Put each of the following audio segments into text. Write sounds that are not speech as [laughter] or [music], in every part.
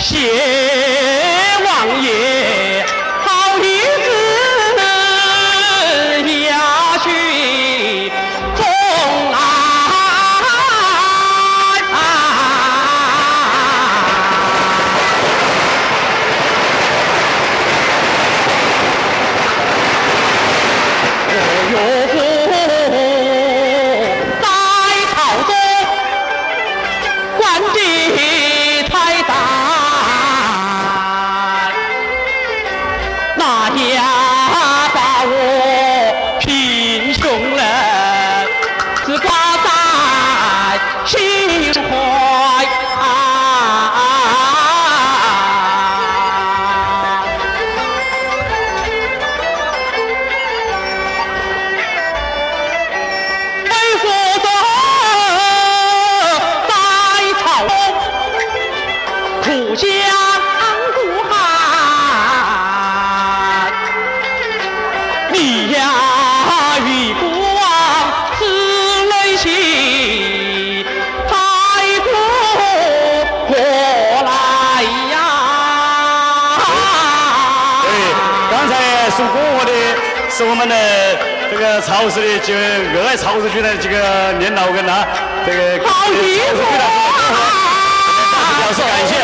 谢王爷。超市的就热爱超市区的几个年老跟啊，这个好衣服表示感谢。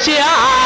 হুশিয়ার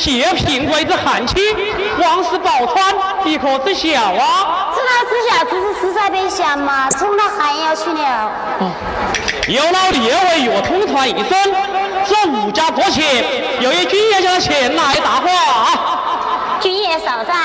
谢平贵之寒气，王氏宝钏，你可知晓啊？知道知晓，只是实在得想嘛，冲到寒窑去了。有劳列位与我通传一声，这武家国情有一军爷向前来答话。军爷少战，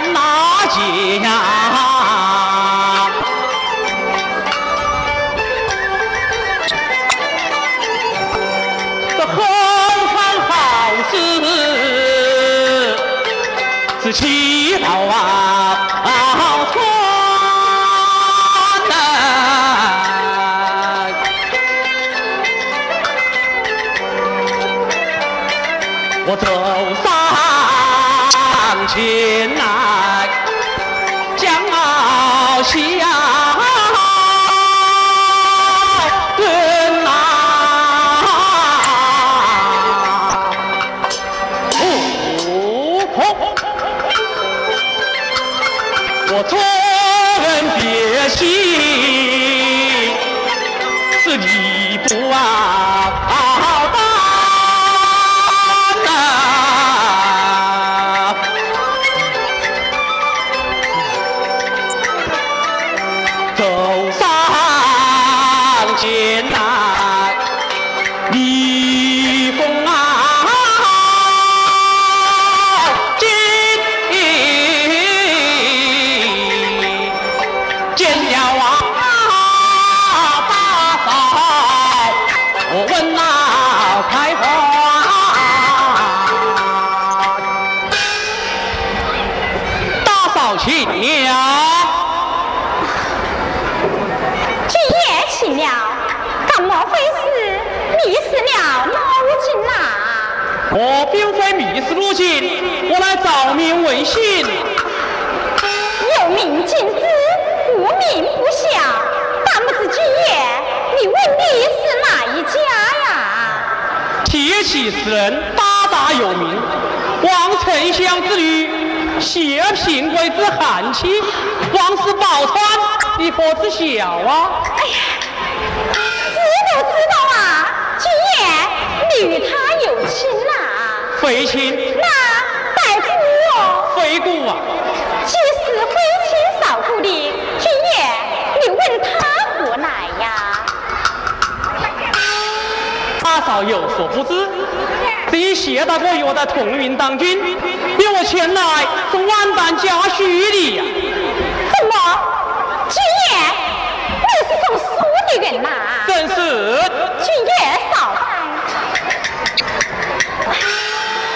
黄山那街呀，铁骑诗人，大大有名，望丞相之女，谢平贵之寒气，王氏宝钏，你可知晓啊？哎呀，知道知道啊，今夜，与他有亲呐、非亲那待夫我。非故啊！既是非亲少故的，大嫂有所不知，这一谢大哥与我在同云当军，比我前来是万般家许的呀。怎么，君爷，你是送书的人呐、正是。君爷少拜，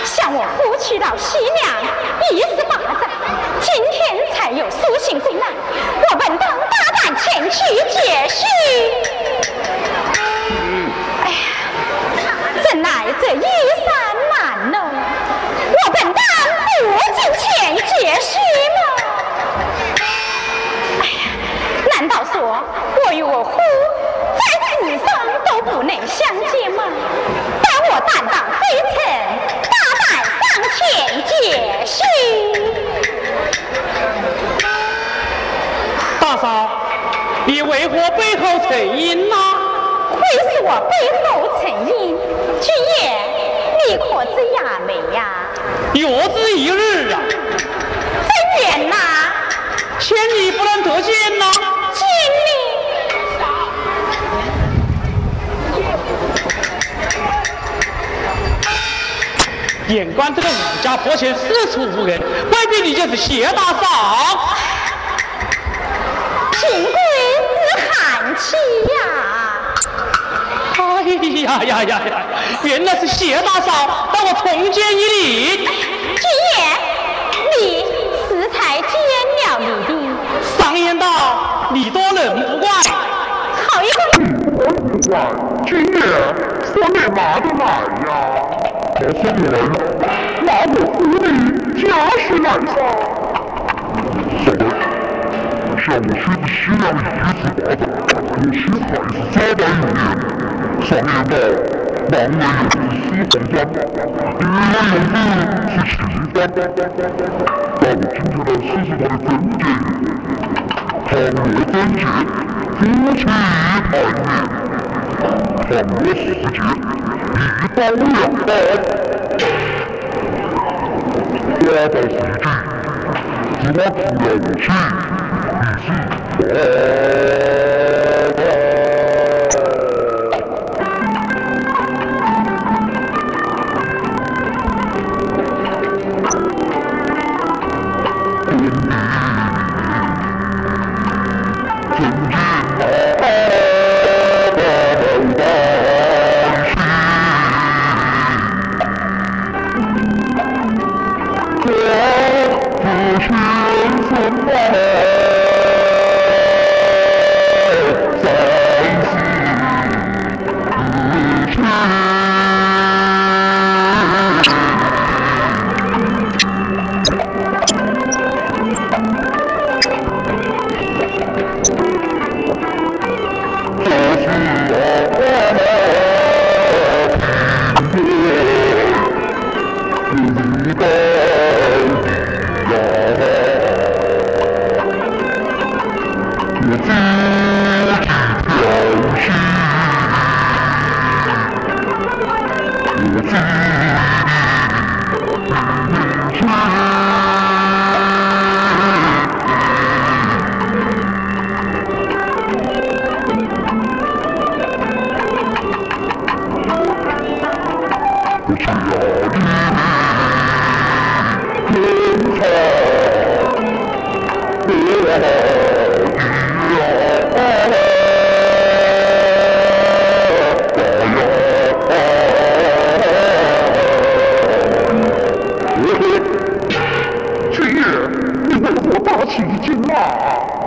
向我夫妻到西凉，一十八载，今天才有书信归来，我本当大胆前去解叙。呀，怎奈这衣衫难弄，我本当不进前解叙吗？哎呀，难道说我与我夫 [laughs] 有之一日啊，真远呐！千里不能得见呐！千里，眼观这个武家佛前四处无人，未必你就是邪大嫂。贫贵子寒气呀！哎呀呀呀！原来是谢大嫂把我从监一礼。金燕，你是才见了你的。常言道，礼多人不怪。好一个礼多人不怪，金燕，说你拿的来呀？这些年，拿我府里家事难操。小的，下午需不需要一子拔你？有些孩子遭到雨，常言道。狼人游戏《西虹山》。一位有戏是《齐家》。但我听不到西的他的声音。汤圆当前，猪头。汤圆此时已经到了。八代神君，猪头居然有事。你信？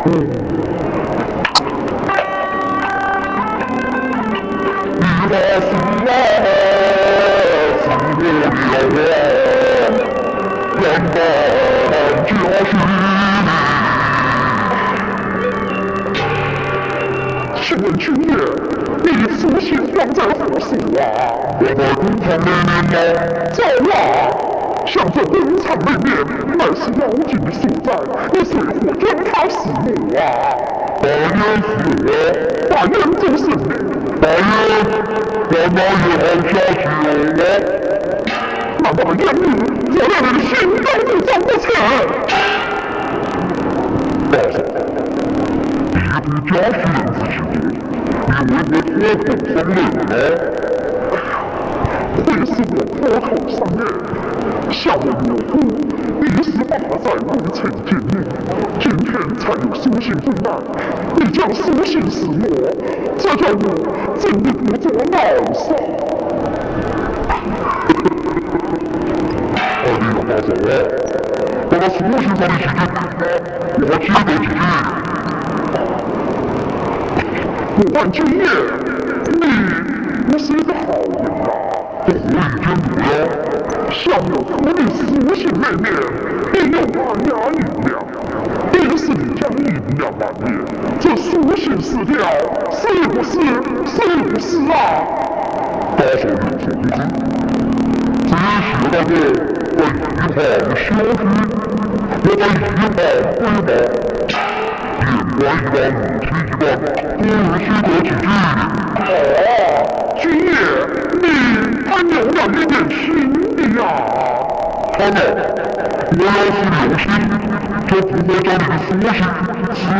你的誓言，全部流光。难道就是？请问君爷，你的初心放在何处啊？我在工厂里面啊，在啊，想做工厂里面。mercy on to Lucifer. Lucifer 真讨喜怒啊！白烟死了，大烟就是白烟，我妈也好杀死我。那我们烟雾责任人心都不放不下。但是，你不加血自己的，以为我活不生人了？会是我破口上面。小民有通，你死不可未曾才的，今天才有苏醒。中脉，你将苏醒。死魔，这下子，怎就不做了老三。二女，我告诉你，我什么时候的你许掉的？我绝对绝。我万君爷，你，你是一个好人啊，不何以将你？下面我得死乞白灭你要干嘛你不要不是你家的牛在外这属性死掉是不是是不是啊高手在民间随时待命我一定好消失我会以宝贵的眼观的宝愿王一博母亲一辈子多无需得几句我啊君爷你他有的一点虚呀，他们原来是流星，他不会找你的缩影，奇怪。